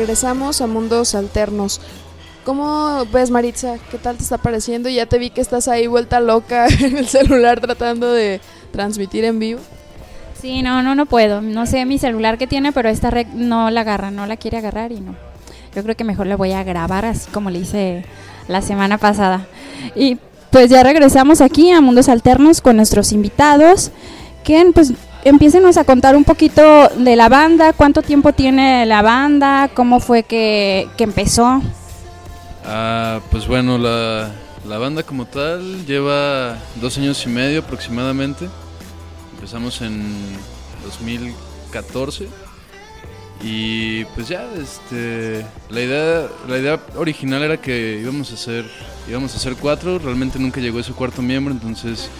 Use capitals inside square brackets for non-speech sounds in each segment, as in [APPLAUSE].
Regresamos a mundos alternos. ¿Cómo ves, Maritza? ¿Qué tal te está pareciendo? Ya te vi que estás ahí vuelta loca [LAUGHS] en el celular tratando de transmitir en vivo. Sí, no, no, no puedo. No sé mi celular que tiene, pero esta red no la agarra, no la quiere agarrar y no. Yo creo que mejor la voy a grabar así como le hice la semana pasada. Y pues ya regresamos aquí a Mundos Alternos con nuestros invitados. Que pues Empiecennos a contar un poquito de la banda, cuánto tiempo tiene la banda, cómo fue que, empezó. Ah, pues bueno, la, la, banda como tal lleva dos años y medio aproximadamente. Empezamos en 2014 y pues ya, este, la idea, la idea original era que íbamos a hacer, íbamos a hacer cuatro. Realmente nunca llegó ese cuarto miembro, entonces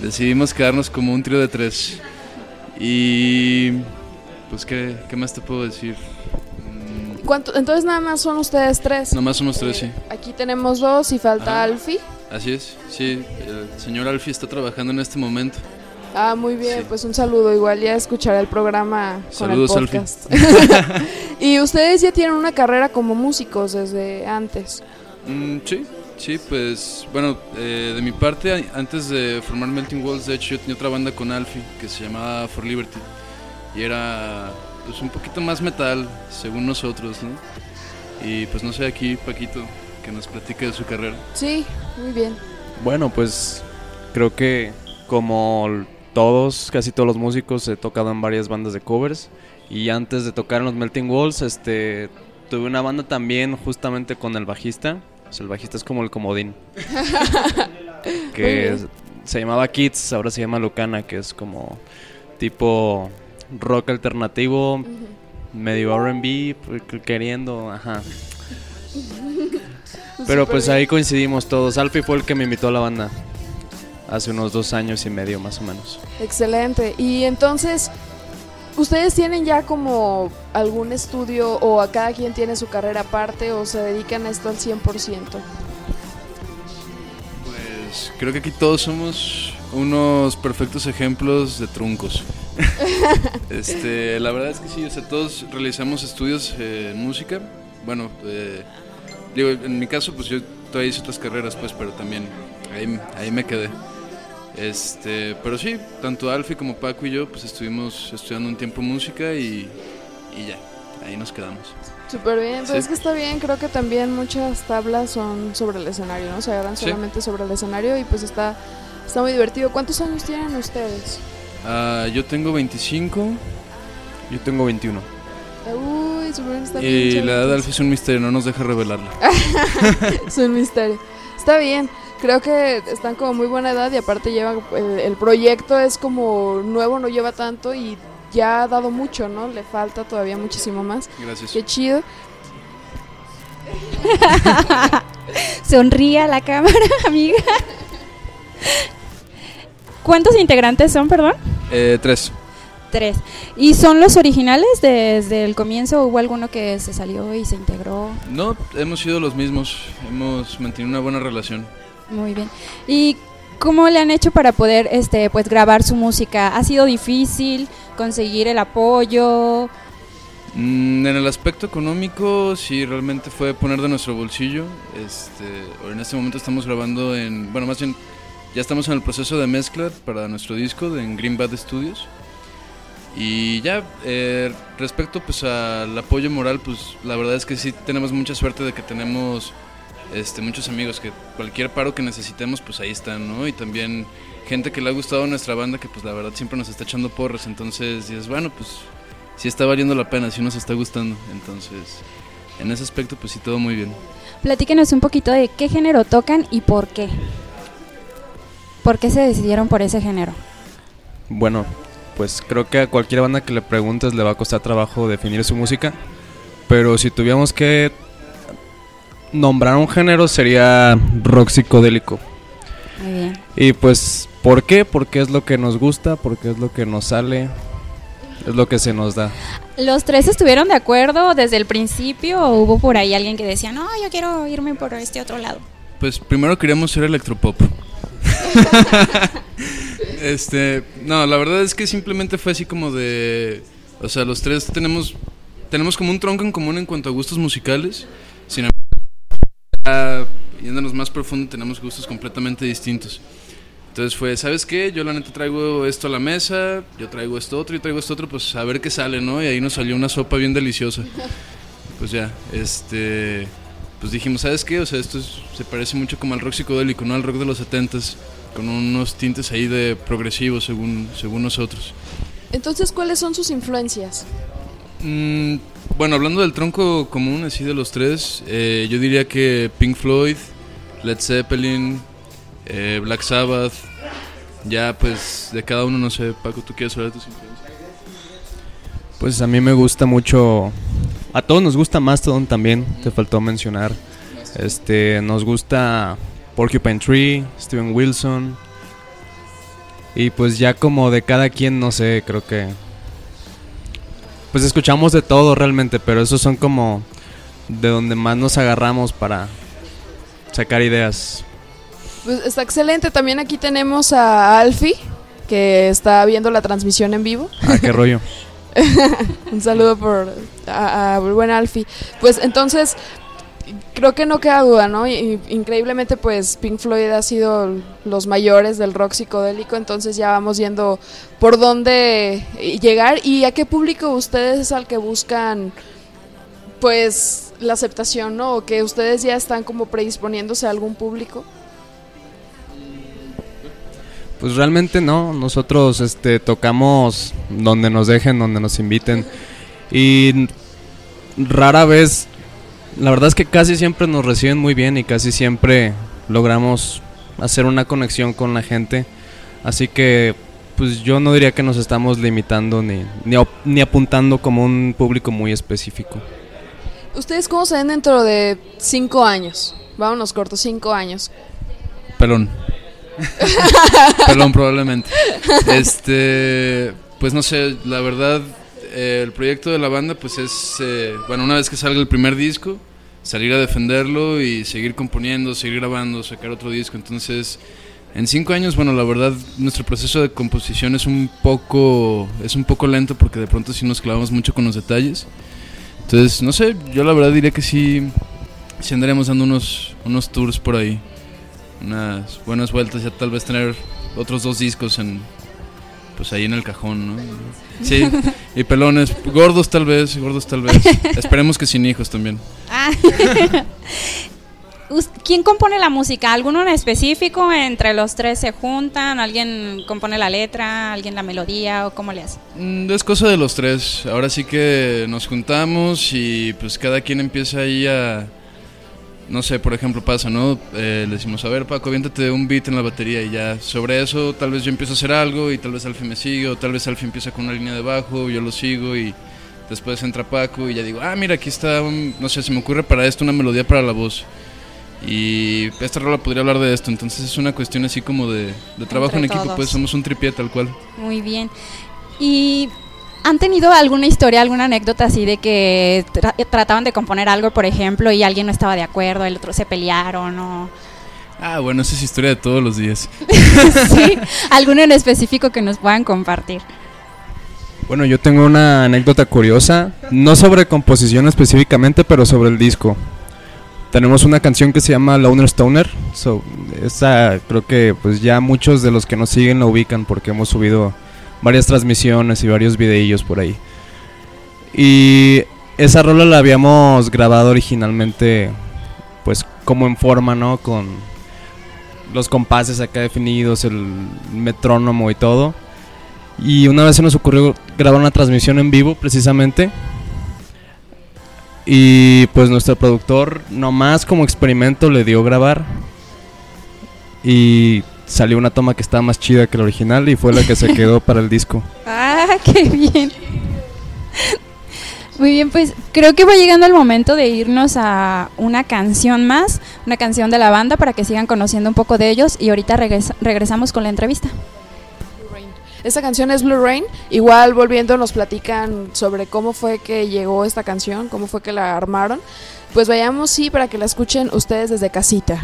decidimos quedarnos como un trío de tres. Y pues, ¿qué, qué más te puedo decir? Mm. ¿Cuánto, entonces nada más son ustedes tres. Nada más somos tres, sí. Aquí tenemos dos y falta Alfi. Así es, sí. El señor Alfi está trabajando en este momento. Ah, muy bien, pues un saludo. Igual ya escucharé el programa con Saludos, el podcast. [LAUGHS] y ustedes ya tienen una carrera como músicos desde antes. Mm, sí, Sí, pues bueno, eh, de mi parte, antes de formar Melting Walls, de hecho yo tenía otra banda con Alfie que se llamaba For Liberty y era pues un poquito más metal, según nosotros, ¿no? Y pues no sé, aquí Paquito, que nos platique de su carrera. Sí, muy bien. Bueno, pues creo que como todos, casi todos los músicos, he tocado en varias bandas de covers y antes de tocar en los Melting Walls, este, tuve una banda también justamente con el bajista pues el bajista es como el comodín. [LAUGHS] que se llamaba Kids, ahora se llama Lucana, que es como tipo rock alternativo, medio RB, pues, queriendo, ajá. [LAUGHS] Pero pues ahí coincidimos todos. Alfie fue el que me invitó a la banda hace unos dos años y medio más o menos. Excelente. Y entonces, ¿Ustedes tienen ya como algún estudio o a cada quien tiene su carrera aparte o se dedican a esto al 100%? Pues creo que aquí todos somos unos perfectos ejemplos de truncos. [LAUGHS] este, la verdad es que sí, o sea, todos realizamos estudios en música. Bueno, eh, digo, en mi caso, pues yo todavía hice otras carreras, pues, pero también ahí, ahí me quedé. Este, pero sí, tanto Alfie como Paco y yo pues estuvimos estudiando un tiempo música y, y ya, ahí nos quedamos. Súper bien, pues es que está bien, creo que también muchas tablas son sobre el escenario, ¿no? Se agarran solamente sobre el escenario y pues está, está muy divertido. ¿Cuántos años tienen ustedes? Uh, yo tengo 25. Yo tengo 21. Uy, súper bien, está bien. Y la edad de Alfie es un misterio, no nos deja revelarla. [LAUGHS] es un misterio. Está bien creo que están como muy buena edad y aparte llevan el, proyecto es como nuevo, no lleva tanto y ya ha dado mucho, ¿no? Le falta todavía muchísimo más. Gracias. Qué chido. [LAUGHS] Sonríe a la cámara, [LAUGHS] amiga. ¿Cuántos integrantes son, perdón? Eh, tres. Tres. ¿Y son los originales desde el comienzo? ¿Hubo alguno que se salió y se integró? No, hemos sido los mismos. Hemos mantenido una buena relación. Muy bien. ¿Y cómo le han hecho para poder este pues grabar su música? ¿Ha sido difícil conseguir el apoyo? Mm, en el aspecto económico, sí, realmente fue poner de nuestro bolsillo. Este, en este momento estamos grabando en, bueno, más bien, ya estamos en el proceso de mezcla para nuestro disco de, en Green Bad Studios. Y ya, eh, respecto pues al apoyo moral, pues la verdad es que sí tenemos mucha suerte de que tenemos este, muchos amigos que cualquier paro que necesitemos, pues ahí están, ¿no? Y también gente que le ha gustado nuestra banda, que pues la verdad siempre nos está echando porras, entonces dices, bueno, pues sí está valiendo la pena, sí nos está gustando, entonces en ese aspecto pues sí todo muy bien. Platíquenos un poquito de qué género tocan y por qué. ¿Por qué se decidieron por ese género? Bueno, pues creo que a cualquier banda que le preguntes le va a costar trabajo definir su música, pero si tuviéramos que nombrar un género sería rock psicodélico. Muy bien. Y pues, ¿por qué? Porque es lo que nos gusta, porque es lo que nos sale, es lo que se nos da. ¿Los tres estuvieron de acuerdo desde el principio o hubo por ahí alguien que decía, no, yo quiero irme por este otro lado? Pues primero queríamos ser electropop. [LAUGHS] este, no, la verdad es que simplemente fue así como de, o sea, los tres tenemos tenemos como un tronco en común en cuanto a gustos musicales. Sin embargo, yéndonos más profundo, tenemos gustos completamente distintos. Entonces fue, ¿sabes qué? Yo la neta traigo esto a la mesa, yo traigo esto otro y traigo esto otro, pues a ver qué sale, ¿no? Y ahí nos salió una sopa bien deliciosa. [LAUGHS] Pues ya, este, pues dijimos, ¿sabes qué? O sea, esto se parece mucho como al rock psicodélico, ¿no? Al rock de los 70s, con unos tintes ahí de progresivo según, según nosotros. Entonces, ¿cuáles son sus influencias? Mm, bueno, hablando del tronco común, así de los tres, eh, yo diría que Pink Floyd, Led Zeppelin, eh, Black Sabbath, ya pues de cada uno, no sé, Paco, ¿tú quieres hablar de tus influencias? Pues a mí me gusta mucho, a todos nos gusta Mastodon también, te faltó mencionar. Este, nos gusta Porcupine Tree, Steven Wilson. Y pues ya como de cada quien, no sé, creo que... Pues escuchamos de todo realmente, pero esos son como de donde más nos agarramos para sacar ideas. Pues está excelente. También aquí tenemos a Alfie, que está viendo la transmisión en vivo. Ah, qué [LAUGHS] rollo. Un saludo por a, a buen Alfie. Pues entonces, creo que no queda duda, ¿no? Y, increíblemente, pues Pink Floyd ha sido los mayores del rock psicodélico, entonces ya vamos viendo por dónde llegar y a qué público ustedes es al que buscan, pues, la aceptación, ¿no? O que ustedes ya están como predisponiéndose a algún público. Pues realmente no, nosotros este, tocamos donde nos dejen, donde nos inviten y rara vez, la verdad es que casi siempre nos reciben muy bien y casi siempre logramos hacer una conexión con la gente, así que pues yo no diría que nos estamos limitando ni, ni, ni apuntando como un público muy específico. ¿Ustedes cómo se ven dentro de cinco años? Vámonos cortos, cinco años. Pelón. [LAUGHS] Pelón probablemente. Este, pues no sé, la verdad, eh, el proyecto de la banda pues es, eh, bueno, una vez que salga el primer disco, salir a defenderlo y seguir componiendo, seguir grabando, sacar otro disco. Entonces, en cinco años, bueno, la verdad, nuestro proceso de composición es un poco, es un poco lento porque de pronto sí nos clavamos mucho con los detalles. Entonces, no sé, yo la verdad diría que sí, sí andaremos dando unos, unos tours por ahí unas buenas vueltas, ya tal vez tener otros dos discos en pues ahí en el cajón, ¿no? Sí, [LAUGHS] y pelones, gordos tal vez, gordos tal vez. [LAUGHS] Esperemos que sin hijos también. Ah. [LAUGHS] ¿Quién compone la música? ¿Alguno en específico? ¿Entre los tres se juntan? ¿Alguien compone la letra? ¿Alguien la melodía? ¿O cómo le hace? Mm, Es cosa de los tres. Ahora sí que nos juntamos y pues cada quien empieza ahí a no sé, por ejemplo, pasa, ¿no? Eh, le decimos, a ver, Paco, aviéntate un beat en la batería y ya sobre eso tal vez yo empiezo a hacer algo y tal vez Alfie me sigue o tal vez Alfie empieza con una línea de bajo, yo lo sigo y después entra Paco y ya digo, ah, mira, aquí está, un- no sé, se me ocurre para esto una melodía para la voz. Y esta rola podría hablar de esto, entonces es una cuestión así como de, de trabajo en equipo, todos. pues somos un tripié tal cual. Muy bien. ¿Y han tenido alguna historia, alguna anécdota así de que tra- trataban de componer algo, por ejemplo, y alguien no estaba de acuerdo, el otro se pelearon o... Ah, bueno, esa es historia de todos los días. [LAUGHS] sí, alguno en específico que nos puedan compartir. Bueno, yo tengo una anécdota curiosa, no sobre composición específicamente, pero sobre el disco. Tenemos una canción que se llama Loner Stoner. So, esa creo que pues ya muchos de los que nos siguen la ubican porque hemos subido varias transmisiones y varios videillos por ahí. Y esa rola la habíamos grabado originalmente pues como en forma, ¿no? Con los compases acá definidos, el metrónomo y todo. Y una vez se nos ocurrió grabar una transmisión en vivo precisamente. Y pues nuestro productor, nomás como experimento, le dio grabar. Y salió una toma que estaba más chida que la original y fue la que se [LAUGHS] quedó para el disco. Ah, qué bien. Muy bien, pues creo que va llegando el momento de irnos a una canción más, una canción de la banda para que sigan conociendo un poco de ellos y ahorita regresa- regresamos con la entrevista. Blue Rain. Esta canción es Blue Rain. Igual volviendo nos platican sobre cómo fue que llegó esta canción, cómo fue que la armaron. Pues vayamos sí para que la escuchen ustedes desde casita.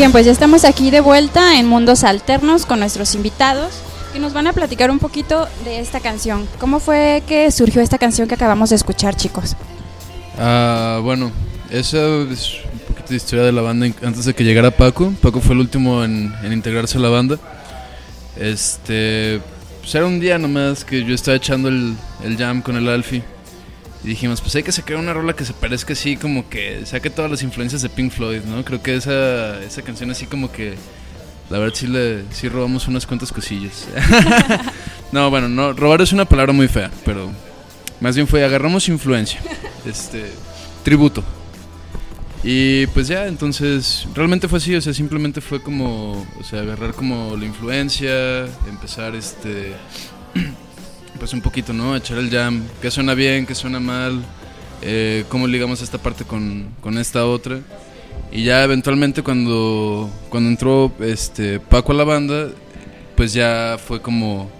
Bien, pues ya estamos aquí de vuelta en Mundos Alternos con nuestros invitados que nos van a platicar un poquito de esta canción. ¿Cómo fue que surgió esta canción que acabamos de escuchar, chicos? Ah, bueno, esa es un poquito de historia de la banda antes de que llegara Paco. Paco fue el último en, en integrarse a la banda. Este, pues era un día nomás que yo estaba echando el, el jam con el Alfie. Y dijimos, pues hay que sacar una rola que se parezca así, como que saque todas las influencias de Pink Floyd, ¿no? Creo que esa, esa canción así como que, la verdad sí, le, sí robamos unas cuantas cosillas. [LAUGHS] no, bueno, no, robar es una palabra muy fea, pero más bien fue agarramos influencia, este, tributo. Y pues ya, entonces, realmente fue así, o sea, simplemente fue como, o sea, agarrar como la influencia, empezar este, [CLEARS THROAT] pues un poquito, ¿no? Echar el jam, qué suena bien, qué suena mal, eh, cómo ligamos esta parte con, con esta otra. Y ya eventualmente cuando, cuando entró este, Paco a la banda, pues ya fue como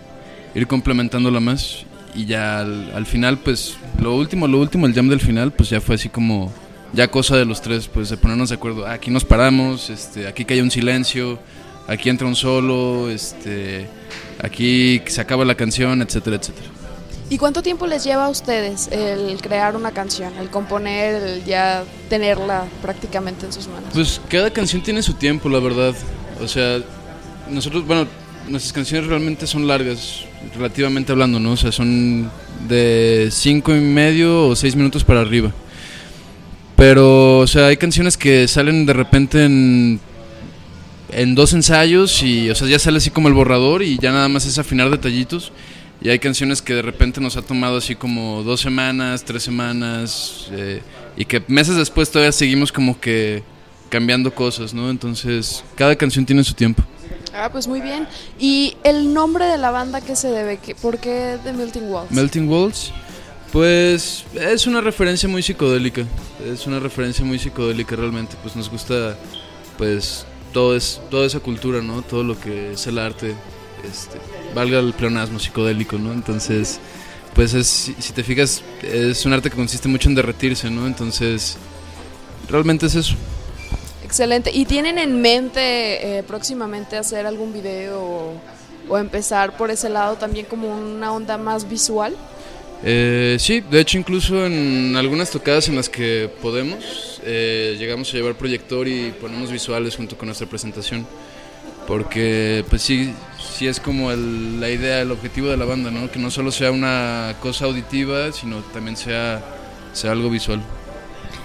ir complementándola más. Y ya al, al final, pues lo último, lo último, el jam del final, pues ya fue así como ya cosa de los tres, pues de ponernos de acuerdo. "Ah, aquí nos paramos, este, aquí cae un silencio, aquí entra un solo, este, aquí se acaba la canción, etcétera, etcétera. ¿Y cuánto tiempo les lleva a ustedes el crear una canción, el componer, el ya tenerla prácticamente en sus manos? Pues cada canción tiene su tiempo, la verdad. O sea, nosotros, bueno, nuestras canciones realmente son largas, relativamente hablando, ¿no? O sea, son de cinco y medio o seis minutos para arriba. Pero, o sea, hay canciones que salen de repente en, en dos ensayos y, o sea, ya sale así como el borrador y ya nada más es afinar detallitos. Y hay canciones que de repente nos ha tomado así como dos semanas, tres semanas, eh, y que meses después todavía seguimos como que cambiando cosas, ¿no? Entonces, cada canción tiene su tiempo. Ah, pues muy bien. ¿Y el nombre de la banda qué se debe? ¿Qué- ¿Por qué The Melting Walls? Melting Walls, pues es una referencia muy psicodélica. Es una referencia muy psicodélica realmente. Pues nos gusta, pues, todo es, toda esa cultura, ¿no? Todo lo que es el arte, este, valga el pleonasmo psicodélico, ¿no? Entonces, pues es, si, te fijas, es un arte que consiste mucho en derretirse, ¿no? Entonces, realmente es eso. Excelente. ¿Y tienen en mente eh, próximamente hacer algún video o, o empezar por ese lado también como una onda más visual? Eh, sí, de hecho incluso en algunas tocadas en las que podemos, eh, llegamos a llevar proyector y ponemos visuales junto con nuestra presentación. Porque pues sí, sí es como la idea, el objetivo de la banda, ¿no? Que no solo sea una cosa auditiva, sino también sea, sea algo visual.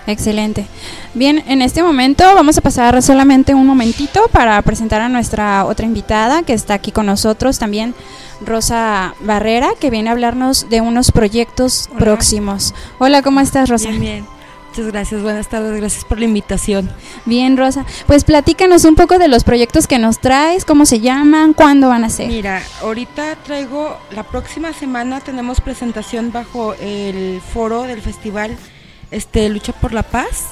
Excelente. Bien, en este momento vamos a pasar solamente un momentito para presentar a nuestra otra invitada que está aquí con nosotros también, Rosa Barrera, que viene a hablarnos de unos proyectos Hola. próximos. Hola, ¿cómo estás, Rosa? Bien, bien. Muchas gracias, buenas tardes, gracias por la invitación. Bien, Rosa. Pues platícanos un poco de los proyectos que nos traes, cómo se llaman, cuándo van a ser. Mira, ahorita traigo, la próxima semana tenemos presentación bajo el foro del festival este Lucha por la Paz,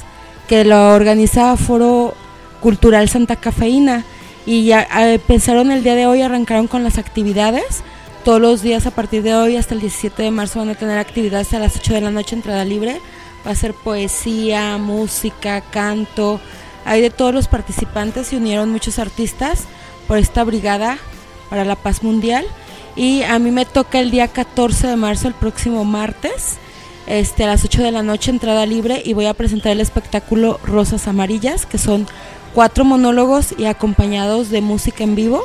que lo organiza Foro Cultural Santa Cafeína. Y ya pensaron el día de hoy, arrancaron con las actividades. Todos los días a partir de hoy hasta el 17 de marzo van a tener actividades a las 8 de la noche, entrada libre. Va a ser poesía, música, canto. Hay de todos los participantes, se unieron muchos artistas por esta brigada para la paz mundial. Y a mí me toca el día 14 de marzo, el próximo martes, este, a las 8 de la noche, entrada libre, y voy a presentar el espectáculo Rosas Amarillas, que son cuatro monólogos y acompañados de música en vivo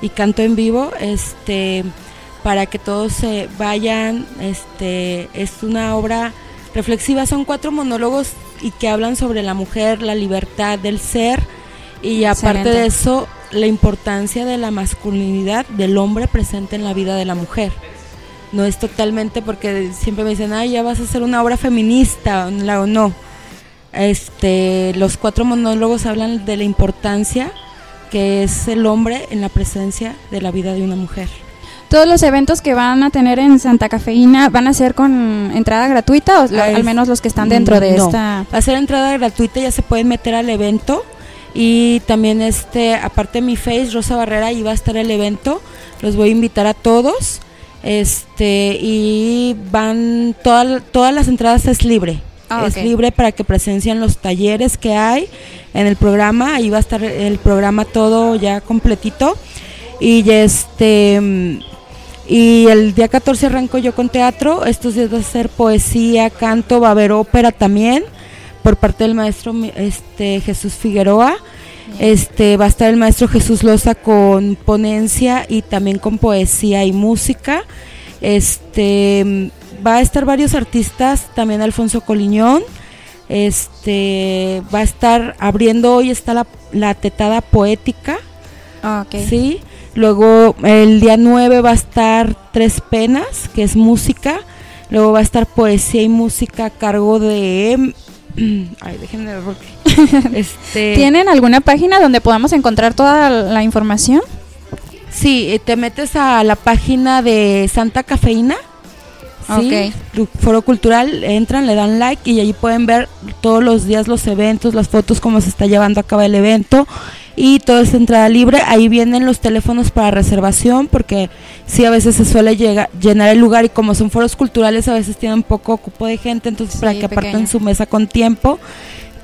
y canto en vivo, este, para que todos se vayan. Este, es una obra reflexiva, son cuatro monólogos y que hablan sobre la mujer, la libertad del ser, y aparte Excelente. de eso, la importancia de la masculinidad del hombre presente en la vida de la mujer. No es totalmente porque siempre me dicen, ay, ya vas a hacer una obra feminista, o no. Este, los cuatro monólogos hablan de la importancia que es el hombre en la presencia de la vida de una mujer. Todos los eventos que van a tener en Santa Cafeína van a ser con entrada gratuita o Ah, es- al menos los que están dentro de esta. Va a ser entrada gratuita, ya se pueden meter al evento. Y también este, aparte de mi face, Rosa Barrera, ahí va a estar el evento. Los voy a invitar a todos. Este, y van, toda- todas las entradas es libre. Ah, es libre para que presencien los talleres que hay en el programa. Ahí va a estar el programa todo ya completito. Y este y el día 14 arranco yo con teatro. Estos días va a ser poesía, canto, va a haber ópera también por parte del maestro este Jesús Figueroa. Este va a estar el maestro Jesús Loza con ponencia y también con poesía y música. Este va a estar varios artistas, también Alfonso Coliñón. Este va a estar abriendo hoy está la, la tetada poética. Ah. Sí. Luego el día 9 va a estar Tres Penas, que es música. Luego va a estar poesía y música a cargo de. [CLEARS THROAT] Ay, déjenme ver porque. [LAUGHS] este, ¿Tienen alguna página donde podamos encontrar toda la información? Sí, eh, te metes a la página de Santa Cafeína. Sí, Lu- Foro Cultural, entran, le dan like y allí pueden ver todos los días los eventos, las fotos, cómo se está llevando a cabo el evento y todo es entrada libre. Ahí vienen los teléfonos para reservación porque sí a veces se suele llega- llenar el lugar y como son foros culturales a veces tienen poco cupo de gente, entonces Sí, para que aparten pequeño. su mesa con tiempo.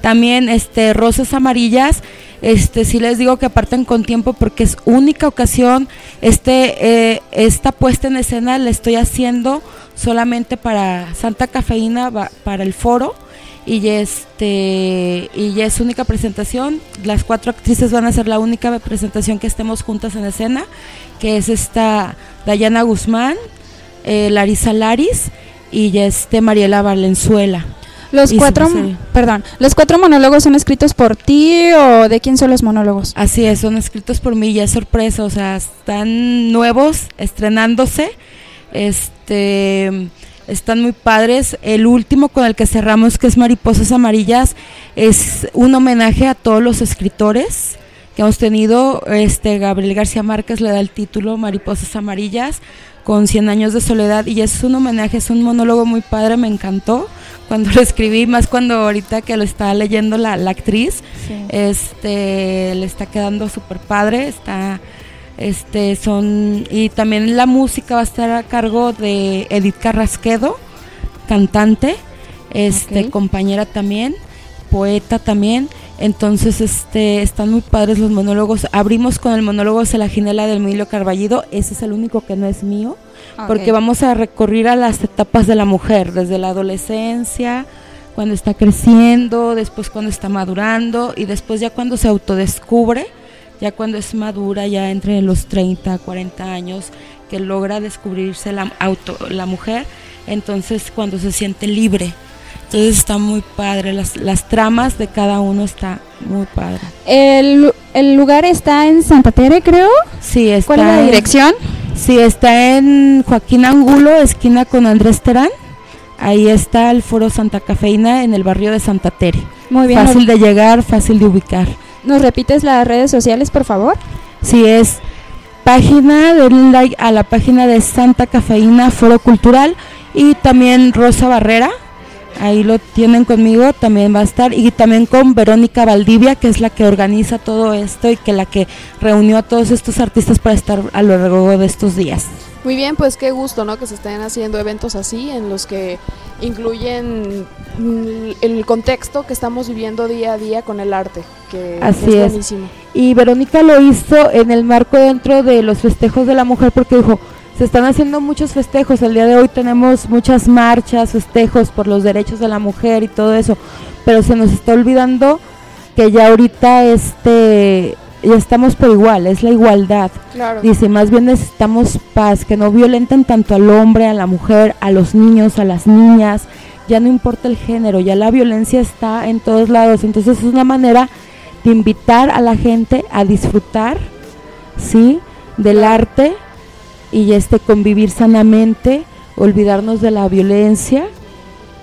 También este rosas amarillas, este sí les digo que aparten con tiempo porque es única ocasión. Este eh, esta puesta en escena la estoy haciendo solamente para Santa Cafeína para el foro y este y ya es única presentación. Las cuatro actrices van a ser la única presentación que estemos juntas en escena, que es esta Dayana Guzmán, eh, Larisa Laris y este Mariela Valenzuela. Los Y cuatro, perdón, los cuatro monólogos son escritos por ti o de quién son los monólogos? Así es, son escritos por mí, ya es sorpresa, o sea, están nuevos, estrenándose. Este están muy padres. El último con el que cerramos, que es Mariposas Amarillas, es un homenaje a todos los escritores que hemos tenido. Este Gabriel García Márquez le da el título Mariposas Amarillas con 100 años de soledad y es un homenaje, es un monólogo muy padre, me encantó cuando [LAUGHS] lo escribí, más cuando ahorita que lo está leyendo la, la actriz, este le está quedando súper padre, está este son y también la música va a estar a cargo de Edith Carrasquedo, cantante, este compañera también, poeta también. Entonces, este, están muy padres los monólogos. Abrimos con el monólogo Se la Ginela del Emilio Carballido. Ese es el único que no es mío. Porque vamos a recorrer a las etapas de la mujer, desde la adolescencia, cuando está creciendo, después cuando está madurando y después ya cuando se autodescubre ya cuando es madura, ya entre los 30, 40 años, que logra descubrirse la, auto, la mujer, entonces cuando se siente libre. Entonces está muy padre, las, las tramas de cada uno está muy padre. El, el lugar está en Santa Tere, creo. Sí, está. ¿Cuál es la dirección? Sí, está en Joaquín Angulo, esquina con Andrés Terán. Ahí está el Foro Santa Cafeína en el barrio de Santa Tere. Muy bien. Fácil de llegar, fácil de ubicar. ¿Nos repites las redes sociales, por favor? Sí, es página, denle like a la página de Santa Cafeína Foro Cultural y también Rosa Barrera, ahí lo tienen conmigo, también va a estar, y también con Verónica Valdivia, que es la que organiza todo esto y que la que reunió a todos estos artistas para estar a lo largo de estos días. Muy bien, pues qué gusto, ¿no? Que se estén haciendo eventos así en los que incluyen mm, el contexto que estamos viviendo día a día con el arte, que Así es es. buenísimo. Y Verónica lo hizo en el marco dentro de los festejos de la mujer porque dijo, se están haciendo muchos festejos, el día de hoy tenemos muchas marchas, festejos por los derechos de la mujer y todo eso, pero se nos está olvidando que ya ahorita este ya estamos por igual, es la igualdad. Claro. Dice, más bien necesitamos paz, que no violenten tanto al hombre, a la mujer, a los niños, a las niñas, ya no importa el género, ya la violencia está en todos lados, entonces es una manera de invitar a la gente a disfrutar, ¿sí? Del arte y este convivir sanamente, olvidarnos de la violencia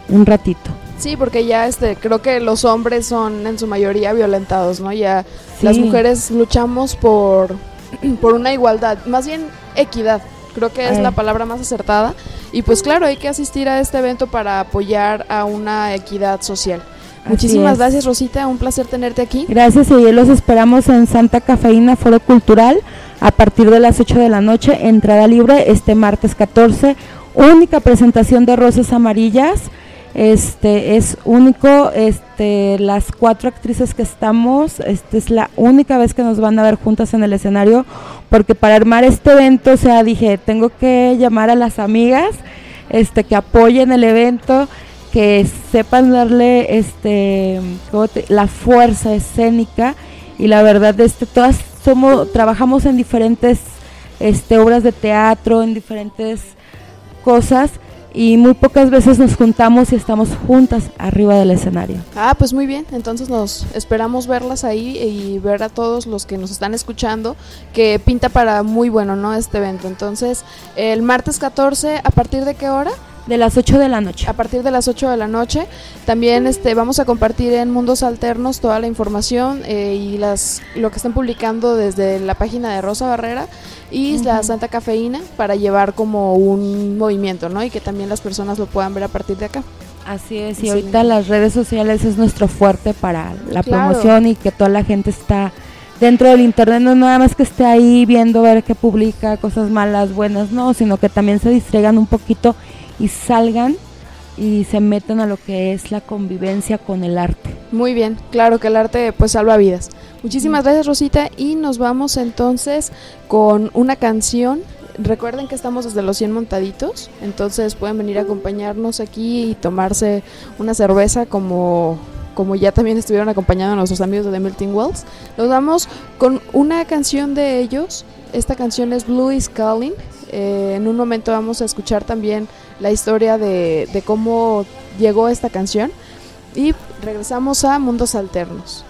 un ratito. Sí, porque ya este, creo que los hombres son en su mayoría violentados, ¿no? Ya las mujeres luchamos por, [CLEARS THROAT] por una igualdad, más bien equidad, creo que es Ay. la palabra más acertada. Y pues claro, hay que asistir a este evento para apoyar a una equidad social. Así Muchísimas es. gracias Rosita, un placer tenerte aquí. Gracias y los esperamos en Santa Cafeína Foro Cultural a partir de las 8 de la noche, entrada libre este martes 14, única presentación de Rosas Amarillas. Este es único, este las cuatro actrices que estamos, este es la única vez que nos van a ver juntas en el escenario, porque para armar este evento, o sea, dije, tengo que llamar a las amigas este que apoyen el evento, que sepan darle este ¿cómo te- la fuerza escénica y la verdad este todas trabajamos en diferentes este obras de teatro, en diferentes cosas y muy pocas veces nos juntamos y estamos juntas arriba del escenario. Ah, pues muy bien, entonces nos esperamos verlas ahí y ver a todos los que nos están escuchando, que pinta para muy bueno, ¿no? Este evento. Entonces, el martes 14, ¿a partir de qué hora? De las 8 de la noche. A partir de las 8 de la noche. También este, vamos a compartir en Mundos Alternos toda la información eh, y las lo que están publicando desde la página de Rosa Barrera y la Santa Cafeína para llevar como un movimiento, ¿no? Y que también las personas lo puedan ver a partir de acá. Así es, y Sí. ahorita las redes sociales es nuestro fuerte para la Claro. promoción y que toda la gente está dentro del internet, no nada más que esté ahí viendo ver qué publica, cosas malas, buenas, no, sino que también se distraigan un poquito y salgan y se metan a lo que es la convivencia con el arte. Muy bien, claro que el arte pues salva vidas. Muchísimas gracias Rosita y nos vamos entonces con una canción. Recuerden que estamos desde los 100 montaditos, entonces pueden venir a acompañarnos aquí y tomarse una cerveza como, como ya también estuvieron acompañando a nuestros amigos de The Melting Wells. Nos vamos con una canción de ellos. Esta canción es Blue is Calling. Eh, en un momento vamos a escuchar también la historia de, de cómo llegó esta canción. Y regresamos a Mundos Alternos.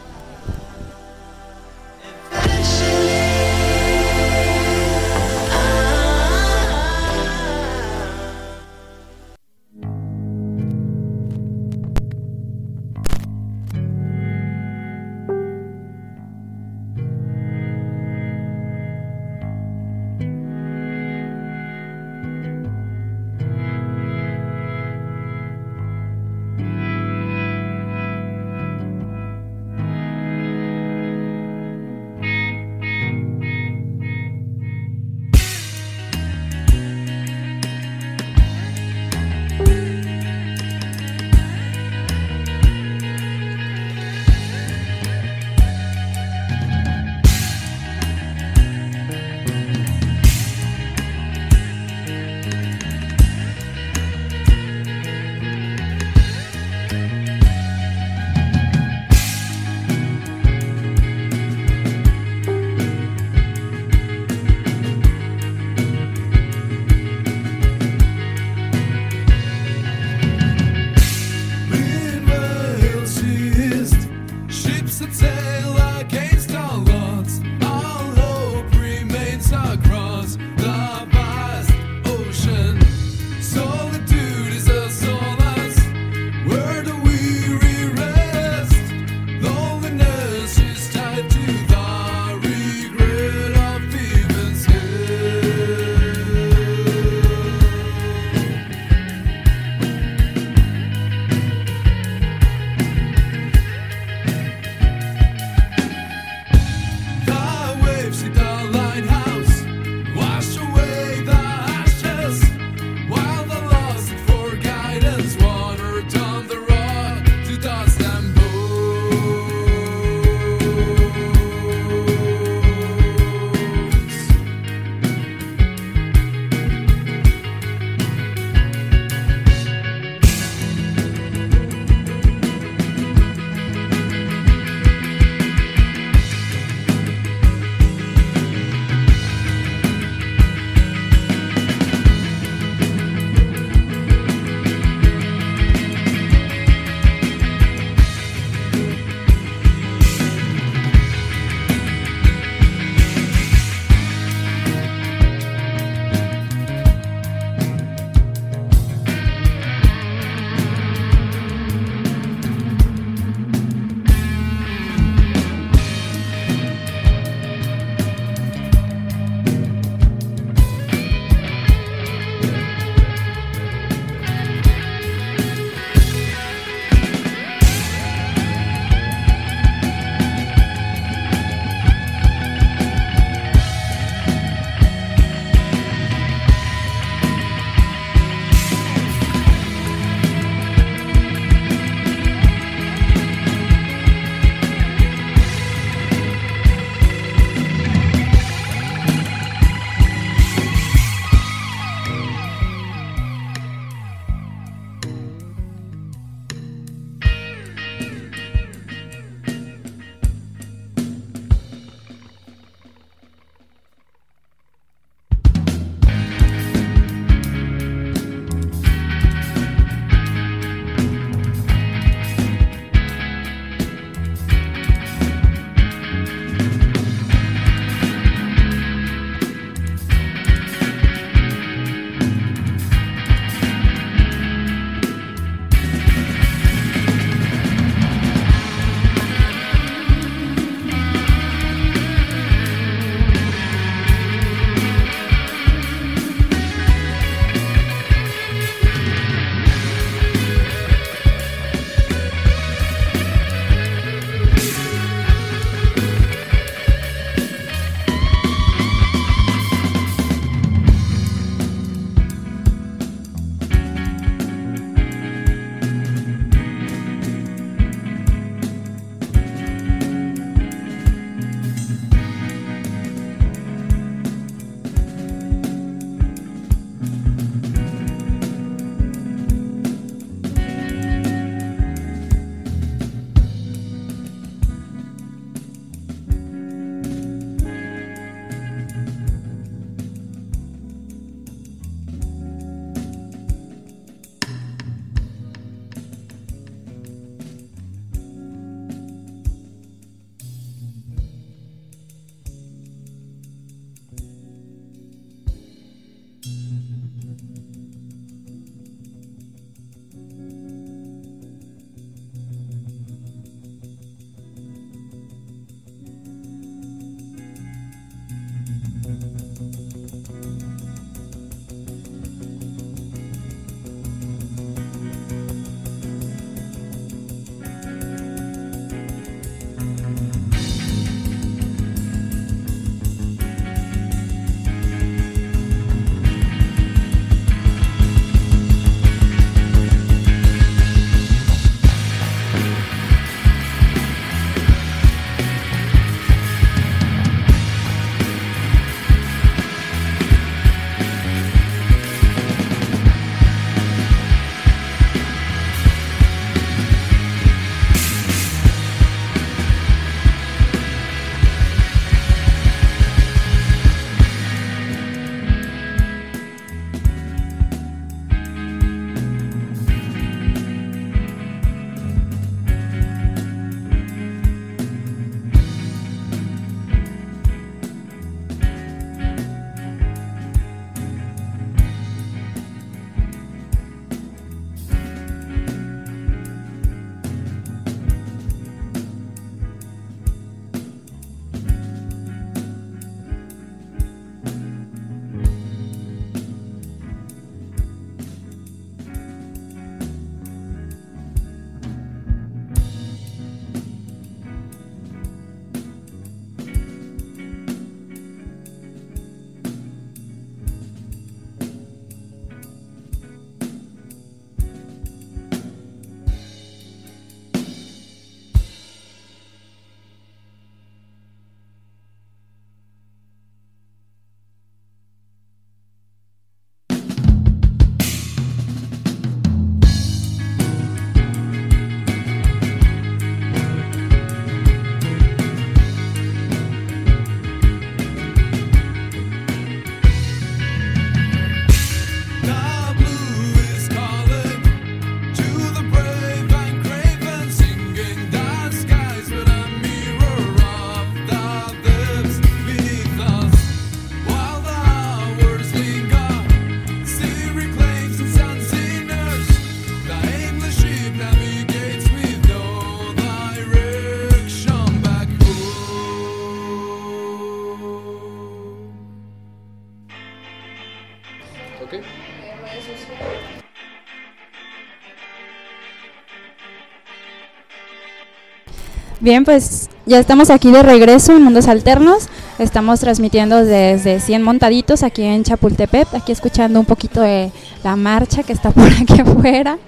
Bien, pues ya estamos aquí de regreso en Mundos Alternos. Estamos transmitiendo desde 100 montaditos aquí en Chapultepec, aquí escuchando un poquito de la marcha que está [LAUGHS] por aquí afuera.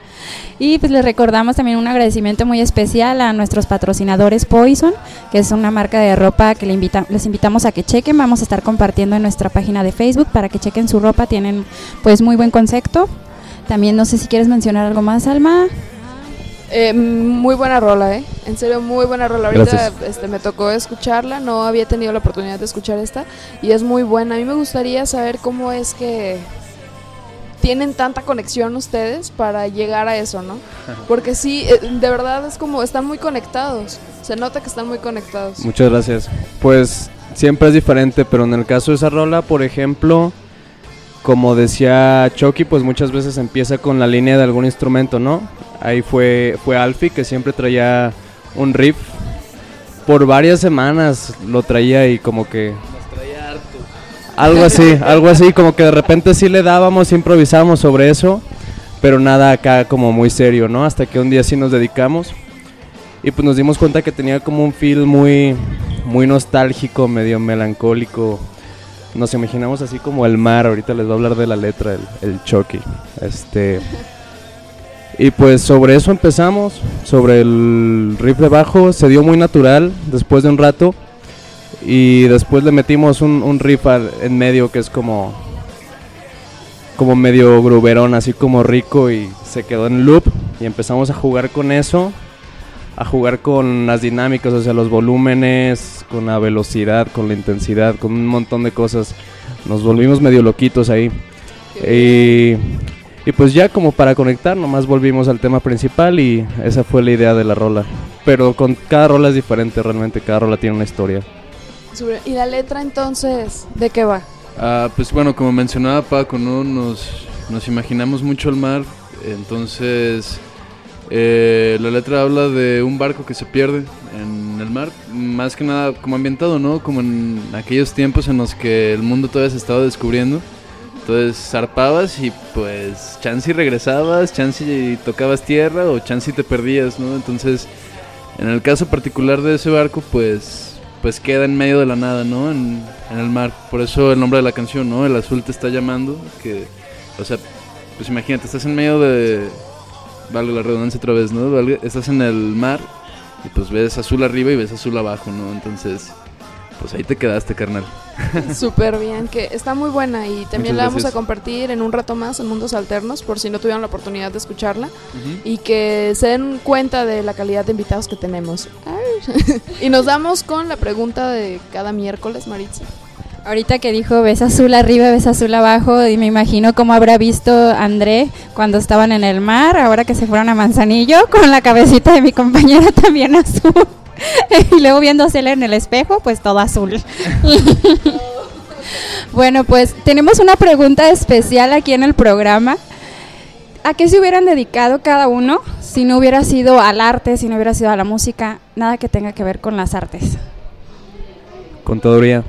Y pues les recordamos también un agradecimiento muy especial a nuestros patrocinadores Poison, que es una marca de ropa que le invita, les invitamos a que chequen. Vamos a estar compartiendo en nuestra página de Facebook para que chequen su ropa. Tienen pues muy buen concepto. También no sé si quieres mencionar algo más, Alma. Eh, muy buena rola, ¿eh? En serio, muy buena rola. Ahorita este, me tocó escucharla, no había tenido la oportunidad de escuchar esta y es muy buena. A mí me gustaría saber cómo es que tienen tanta conexión ustedes para llegar a eso, ¿no? [LAUGHS] Porque sí, eh, de verdad es como están muy conectados. Se nota que están muy conectados. Muchas gracias. Pues siempre es diferente, pero en el caso de esa rola, por ejemplo, como decía Chucky, pues muchas veces empieza con la línea de algún instrumento, ¿no? Ahí fue, fue Alfie que siempre traía un riff. Por varias semanas lo traía y como que... traía harto. Algo así, algo así, como que de repente sí le dábamos, improvisábamos sobre eso, pero nada acá como muy serio, ¿no? Hasta que un día sí nos dedicamos y pues nos dimos cuenta que tenía como un feel muy, muy nostálgico, medio melancólico nos imaginamos así como el mar. Ahorita les voy a hablar de la letra, el, el Chucky. Este. Y pues sobre eso empezamos, sobre el riff de bajo, se dio muy natural después de un rato. Y después le metimos un, un riff en medio que es como. como medio gruberón, así como rico y se quedó en loop. Y empezamos a jugar con eso a jugar con las dinámicas, o sea, los volúmenes, con la velocidad, con la intensidad, con un montón de cosas. Nos volvimos medio loquitos ahí. Y, y, pues ya como para conectar, nomás volvimos al tema principal y esa fue la idea de la rola. Pero con cada rola es diferente, realmente cada rola tiene una historia. ¿Y la letra entonces de qué va? Ah, pues bueno, como mencionaba Paco, ¿no? Nos, nos imaginamos mucho el mar, entonces eh, la letra habla de un barco que se pierde en el mar, más que nada como ambientado, ¿no? Como en aquellos tiempos en los que el mundo todavía se estaba descubriendo. Entonces zarpabas y pues chance y regresabas, chance y tocabas tierra o chance y te perdías, ¿no? Entonces, en el caso particular de ese barco, pues pues queda en medio de la nada, ¿no? En, en el mar. Por eso el nombre de la canción, ¿no? El azul te está llamando, que o sea, pues imagínate, estás en medio de valga la redundancia otra vez, ¿no? estás en el mar y pues ves azul arriba y ves azul abajo, ¿no? Entonces, pues ahí te quedaste, carnal. [LAUGHS] Súper bien, que está muy buena y también la vamos a compartir en un rato más en Mundos Alternos por si no tuvieron la oportunidad de escucharla y que se den cuenta de la calidad de invitados que tenemos. [LAUGHS] y nos damos con la pregunta de cada miércoles, Maritza. Ahorita que dijo ves azul arriba, ves azul abajo, y me imagino cómo habrá visto André cuando estaban en el mar, ahora que se fueron a Manzanillo, con la cabecita de mi compañera [LAUGHS] también azul. [LAUGHS] y luego viéndosela en el espejo, pues todo azul. [LAUGHS] bueno, pues tenemos una pregunta especial aquí en el programa. ¿A qué se hubieran dedicado cada uno si no hubiera sido al arte, si no hubiera sido a la música, nada que tenga que ver con las artes? Contaduría.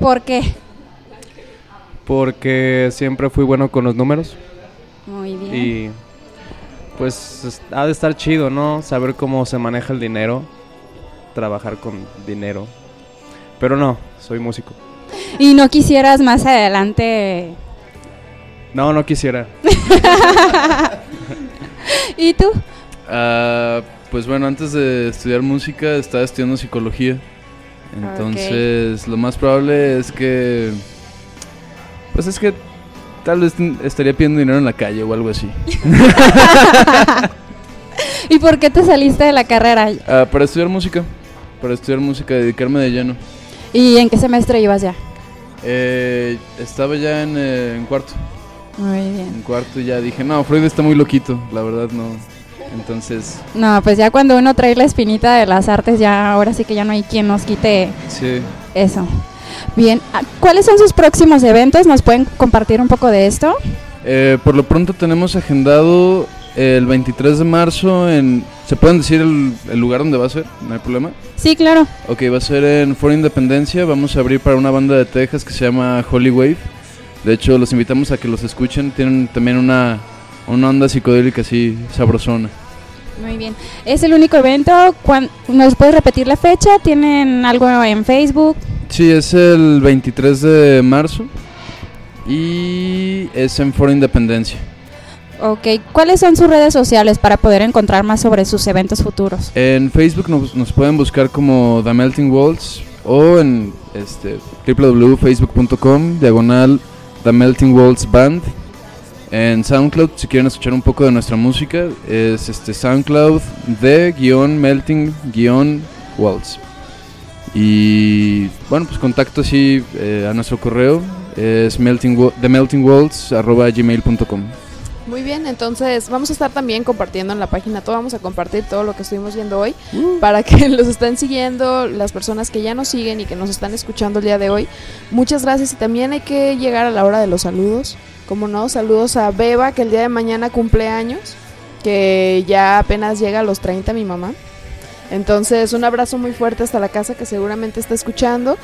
¿Por qué? Porque siempre fui bueno con los números. Muy bien. Y pues ha de estar chido, ¿no? Saber cómo se maneja el dinero, trabajar con dinero. Pero no, soy músico. ¿Y no quisieras más adelante? No, no quisiera. [LAUGHS] ¿Y tú? Uh, pues bueno, antes de estudiar música estaba estudiando psicología. Entonces, lo más probable es que. Pues es que tal vez estaría pidiendo dinero en la calle o algo así. [LAUGHS] ¿Y por qué te saliste de la carrera? Uh, para estudiar música. Para estudiar música, dedicarme de lleno. ¿Y en qué semestre ibas ya? Eh, estaba ya en, eh, en cuarto. Muy bien. En cuarto y ya dije, no, Freud está muy loquito, la verdad no. Entonces. No, pues ya cuando uno trae la espinita de las artes, ya ahora sí que ya no hay quien nos quite sí. eso. Bien, ah, ¿cuáles son sus próximos eventos? ¿Nos pueden compartir un poco de esto? Eh, por lo pronto tenemos agendado el 23 de marzo en... ¿Se pueden decir el, el, lugar donde va a ser? ¿No hay problema? Sí, claro. Ok, va a ser en Foro Independencia. Vamos a abrir para una banda de Texas que se llama Holy Wave. De hecho, los invitamos a que los escuchen. Tienen también una, una onda psicodélica así sabrosona. Muy bien. ¿Es el único evento? ¿Cuán- ¿Nos puedes repetir la fecha? ¿Tienen algo en Facebook? Sí, es el 23 de marzo y es en Foro Independencia. Ok. ¿Cuáles son sus redes sociales para poder encontrar más sobre sus eventos futuros? En Facebook nos, nos pueden buscar como The Melting Walls o en este, www.facebook.com diagonal The Melting Walls Band. En SoundCloud, si quieren escuchar un poco de nuestra música, es este SoundCloud de guion Melting guion Walls. Y bueno, pues contacto así eh, a nuestro correo, es melting, gmail.com. Muy bien, entonces vamos a estar también compartiendo en la página todo, vamos a compartir todo lo que estuvimos viendo hoy para que [LAUGHS] los estén siguiendo, las personas que ya nos siguen y que nos están escuchando el día de hoy. Muchas gracias y también hay que llegar a la hora de los saludos. Como no, saludos a Beba que el día de mañana cumple años, que ya apenas llega a los 30 mi mamá. Entonces un abrazo muy fuerte hasta la casa que seguramente está escuchando.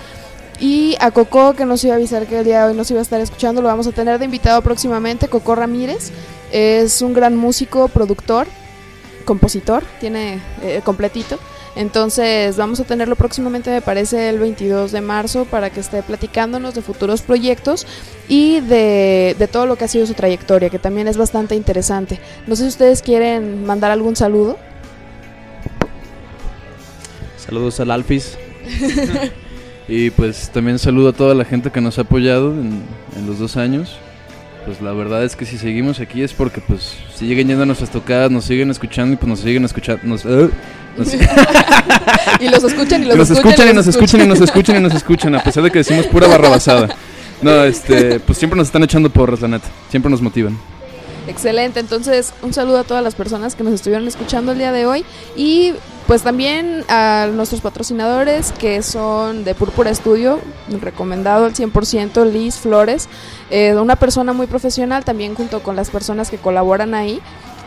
Y a Coco que nos iba a avisar que el día de hoy nos iba a estar escuchando, lo vamos a tener de invitado próximamente, Coco Ramírez. Es un gran músico, productor, compositor, tiene eh, completito. Entonces vamos a tenerlo próximamente, me parece, el 22 de marzo para que esté platicándonos de futuros proyectos y de, de todo lo que ha sido su trayectoria, que también es bastante interesante. No sé si ustedes quieren mandar algún saludo. Saludos al Alfis. [LAUGHS] Y pues también saludo a toda la gente que nos ha apoyado en, los dos años. Pues la verdad es que si seguimos aquí es porque pues si siguen yendo a nuestras tocadas, nos siguen escuchando y pues nos siguen escuchando. Nos, eh, nos- [LAUGHS] [LAUGHS] y los escuchan y los, nos escuchan y nos escuchan y nos escuchan y nos escuchan, a pesar de que decimos pura barrabasada. No, este, pues siempre nos están echando porras, la neta. Siempre nos motivan. Excelente, entonces un saludo a todas las personas que nos estuvieron escuchando el día de hoy y pues también a nuestros patrocinadores que son de Púrpura Estudio, recomendado al 100% Liz Flores, eh, una persona muy profesional también junto con las personas que colaboran ahí.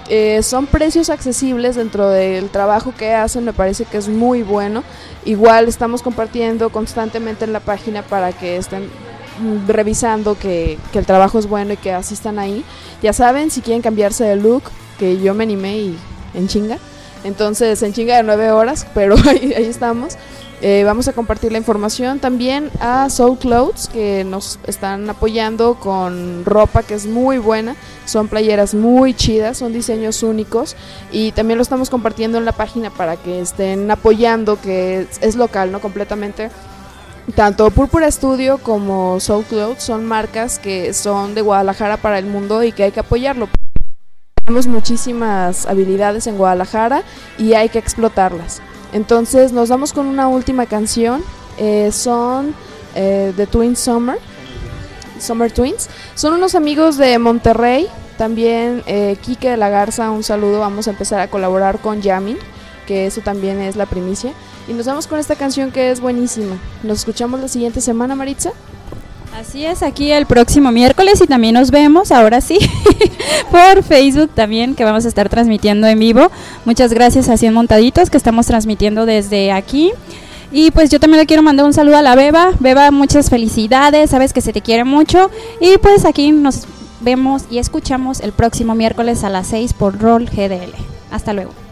Eh, son precios accesibles dentro del trabajo que hacen, me parece que es muy bueno. Igual estamos compartiendo constantemente en la página para que estén revisando que, que el trabajo es bueno y que asistan ahí. Ya saben, si quieren cambiarse de look, que yo me animé y en chinga. Entonces, en chinga de nueve horas, [LAUGHS] pero ahí, ahí estamos. Eh, vamos a compartir la información también a Soul Clothes, que nos están apoyando con ropa que es muy buena. Son playeras muy chidas, son diseños únicos. Y también lo estamos compartiendo en la página para que estén apoyando, que es, local, ¿no? Completamente tanto Púrpura Studio como Soul Clothes son marcas que son de Guadalajara para el mundo y que hay que apoyarlo. Tenemos muchísimas habilidades en Guadalajara y hay que explotarlas. Entonces nos vamos con una última canción. eh, son eh, The Twin Summer. Summer Twins. Son unos amigos de Monterrey. También eh, de la Garza, un saludo. Vamos a empezar a colaborar con Yamin, que eso también es la primicia. Y nos vamos con esta canción que es buenísima. Nos escuchamos la siguiente semana, Maritza. Así es, aquí el próximo miércoles y también nos vemos, ahora sí, [LAUGHS] por Facebook también, que vamos a estar transmitiendo en vivo. Muchas gracias a 100 Montaditos, que estamos transmitiendo desde aquí. Y pues yo también le quiero mandar un saludo a la Beba. Beba, muchas felicidades, sabes que se te quiere mucho. Y pues aquí nos vemos y escuchamos el próximo miércoles a las 6 por Roll GDL. Hasta luego.